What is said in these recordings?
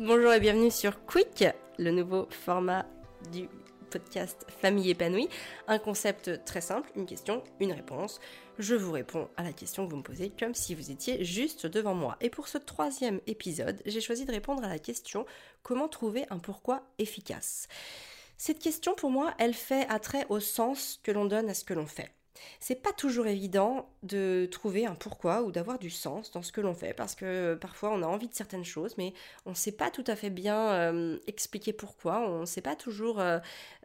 Bonjour et bienvenue sur Quick, le nouveau format du podcast Famille épanouie. Un concept très simple, une question, une réponse. Je vous réponds à la question que vous me posez comme si vous étiez juste devant moi. Et pour ce troisième épisode, j'ai choisi de répondre à la question comment trouver un pourquoi efficace? Cette question pour moi, elle fait attrait au sens que l'on donne à ce que l'on fait. C'est pas toujours évident de trouver un pourquoi ou d'avoir du sens dans ce que l'on fait parce que parfois on a envie de certaines choses mais on ne sait pas tout à fait bien euh, expliquer pourquoi, on ne sait pas toujours euh,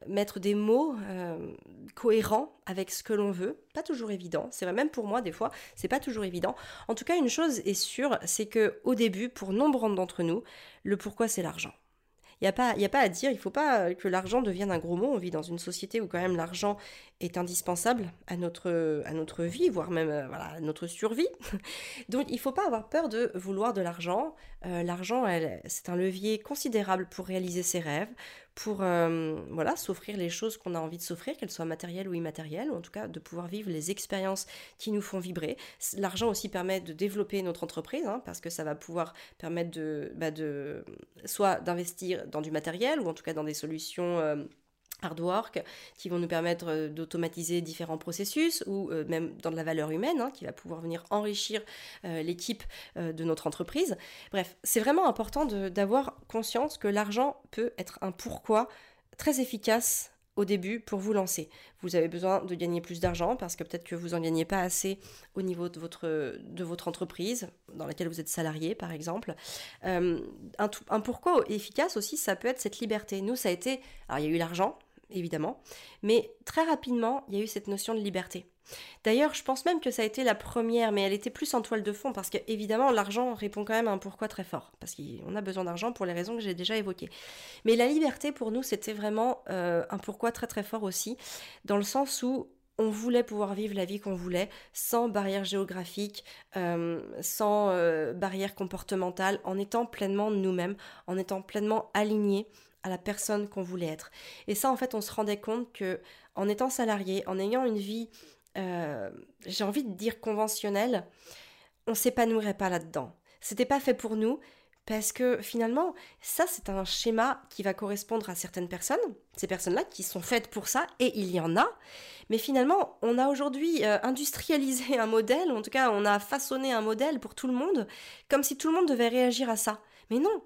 mettre des mots euh, cohérents avec ce que l'on veut, pas toujours évident. C'est vrai même pour moi des fois, c'est pas toujours évident. En tout cas, une chose est sûre, c'est que au début pour nombre d'entre nous, le pourquoi c'est l'argent. Il n'y a, pas, à dire, il faut pas que l'argent devienne un gros mot. On vit dans une société où quand même l'argent est indispensable à notre, à notre vie, voire même euh, à notre survie. Donc il faut pas avoir peur de vouloir de l'argent. Euh, l'argent, c'est un levier considérable pour réaliser ses rêves, pour euh, s'offrir les choses qu'on a envie de s'offrir, qu'elles soient matérielles ou immatérielles, ou en tout cas de pouvoir vivre les expériences qui nous font vibrer. L'argent aussi permet de développer notre entreprise, hein, parce que ça va pouvoir permettre de, bah de soit d'investir dans du matériel ou en tout cas dans des solutions euh, hard work qui vont nous permettre euh, d'automatiser différents processus ou euh, même dans de la valeur humaine hein, qui va pouvoir venir enrichir l'équipe de notre entreprise. Bref, c'est vraiment important d'avoir conscience que l'argent peut être un pourquoi très efficace au début pour vous lancer. Vous avez besoin de gagner plus d'argent parce que peut-être que vous en gagnez pas assez au niveau de votre, de votre entreprise dans laquelle vous êtes salarié par exemple. Euh, un, un pourquoi efficace aussi, ça peut être cette liberté. Nous, ça a été... Alors il y a eu l'argent, évidemment, mais très rapidement, il y a eu cette notion de liberté. D'ailleurs, je pense même que ça a été la première, mais elle était plus en toile de fond, parce qu'évidemment, l'argent répond quand même à un pourquoi très fort, parce qu'on a besoin d'argent pour les raisons que j'ai déjà évoquées. Mais la liberté, pour nous, c'était vraiment euh, un pourquoi très très fort aussi, dans le sens où on voulait pouvoir vivre la vie qu'on voulait, sans barrière géographique, euh, sans euh, barrière comportementale, en étant pleinement nous-mêmes, en étant pleinement alignés à la personne qu'on voulait être. Et ça, en fait, on se rendait compte que en étant salarié, en ayant une vie euh, j'ai envie de dire conventionnel, on s'épanouirait pas là-dedans. C'était pas fait pour nous. Parce que finalement, ça c'est un schéma qui va correspondre à certaines personnes, ces personnes-là qui sont faites pour ça, et il y en a. Mais finalement, on a aujourd'hui euh, industrialisé un modèle, en tout cas on a façonné un modèle pour tout le monde, comme si tout le monde devait réagir à ça. Mais non,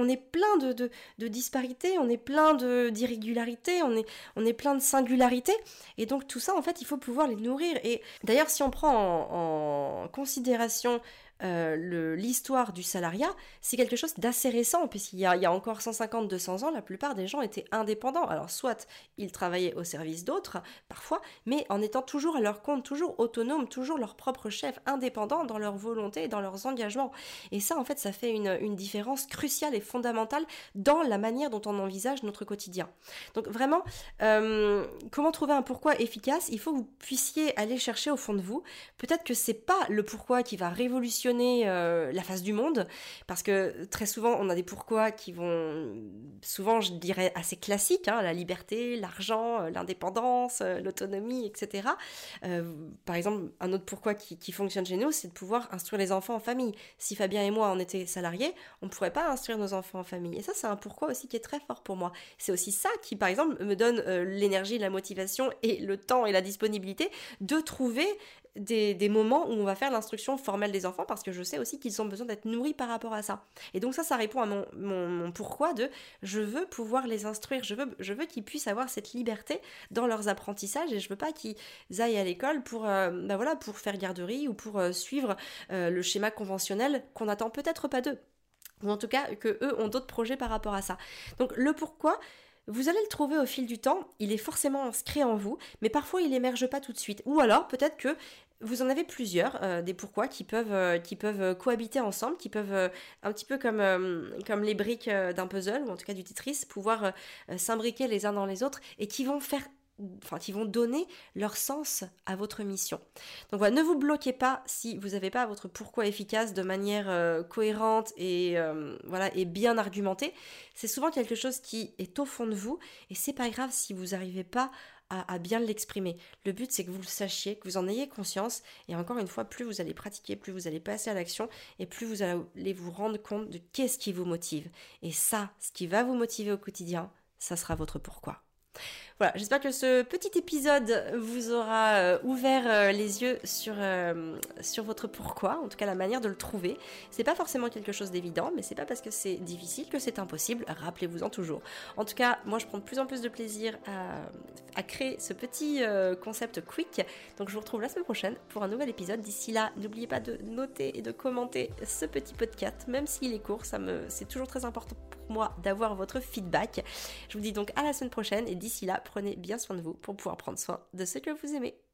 on est plein de, disparités, on est plein d'irrégularités, on est plein de singularités. Et donc tout ça, en fait, il faut pouvoir les nourrir. Et d'ailleurs, si on prend en, considération euh, l'histoire du salariat, c'est quelque chose d'assez récent, puisqu'il y a, y a encore 150-200 ans, la plupart des gens étaient indépendants. Alors soit ils travaillaient au service d'autres, parfois, mais en étant toujours à leur compte, toujours autonomes, toujours leur propre chef, indépendants dans leur volonté et dans leurs engagements. Et ça, en fait, ça fait une, une différence cruciale et fondamentale dans la manière dont on envisage notre quotidien. Donc vraiment, euh, comment trouver un pourquoi efficace? Il faut que vous puissiez aller chercher au fond de vous. Peut-être que c'est pas le pourquoi qui va révolutionner euh, la face du monde, parce que très souvent on a des pourquoi qui vont, souvent je dirais assez classiques, hein, la liberté, l'argent, euh, l'indépendance, l'autonomie, etc. par exemple, un autre pourquoi qui, qui fonctionne chez nous, c'est de pouvoir instruire les enfants en famille. Si Fabien et moi on était salariés, on ne pourrait pas instruire nos enfants en famille. Et ça, c'est un pourquoi aussi qui est très fort pour moi. C'est aussi ça qui, par exemple, me donne euh, l'énergie, la motivation et le temps et la disponibilité de trouver des, moments où on va faire l'instruction formelle des enfants parce que je sais aussi qu'ils ont besoin d'être nourris par rapport à ça. Et donc ça, ça répond à mon, pourquoi de je veux pouvoir les instruire, je veux, je veux qu'ils puissent avoir cette liberté dans leurs apprentissages et je veux pas qu'ils aillent à l'école pour, euh, bah voilà, pour faire garderie ou pour euh, suivre le schéma conventionnel qu'on attend peut-être pas d'eux ou en tout cas que eux ont d'autres projets par rapport à ça. Donc le pourquoi, vous allez le trouver au fil du temps, il est forcément inscrit en vous, mais parfois il émerge pas tout de suite. Ou alors peut-être que vous en avez plusieurs, euh, des pourquoi qui peuvent euh, qui peuvent cohabiter ensemble, qui peuvent euh, un petit peu comme comme les briques d'un puzzle ou en tout cas du Tetris, pouvoir s'imbriquer les uns dans les autres et qui vont faire qui vont donner leur sens à votre mission. Donc voilà, ne vous bloquez pas si vous n'avez pas votre pourquoi efficace de manière euh, cohérente et euh, voilà et bien argumentée. C'est souvent quelque chose qui est au fond de vous et c'est pas grave si vous n'arrivez pas à, bien l'exprimer. Le but, c'est que vous le sachiez, que vous en ayez conscience. Et encore une fois, plus vous allez pratiquer, plus vous allez passer à l'action et plus vous allez vous rendre compte de qu'est-ce qui vous motive. Et ça, ce qui va vous motiver au quotidien, ça sera votre pourquoi. Voilà, j'espère que ce petit épisode vous aura euh, ouvert euh, les yeux sur, euh, sur votre pourquoi, en tout cas la manière de le trouver. C'est pas forcément quelque chose d'évident, mais c'est pas parce que c'est difficile que c'est impossible, rappelez-vous-en toujours. En tout cas, moi je prends de plus en plus de plaisir à, à créer ce petit concept quick, donc je vous retrouve la semaine prochaine pour un nouvel épisode. D'ici là, n'oubliez pas de noter et de commenter ce petit podcast, même s'il est court, ça me, c'est toujours très important pour moi d'avoir votre feedback. Je vous dis donc à la semaine prochaine et d'ici là, prenez bien soin de vous pour pouvoir prendre soin de ce que vous aimez.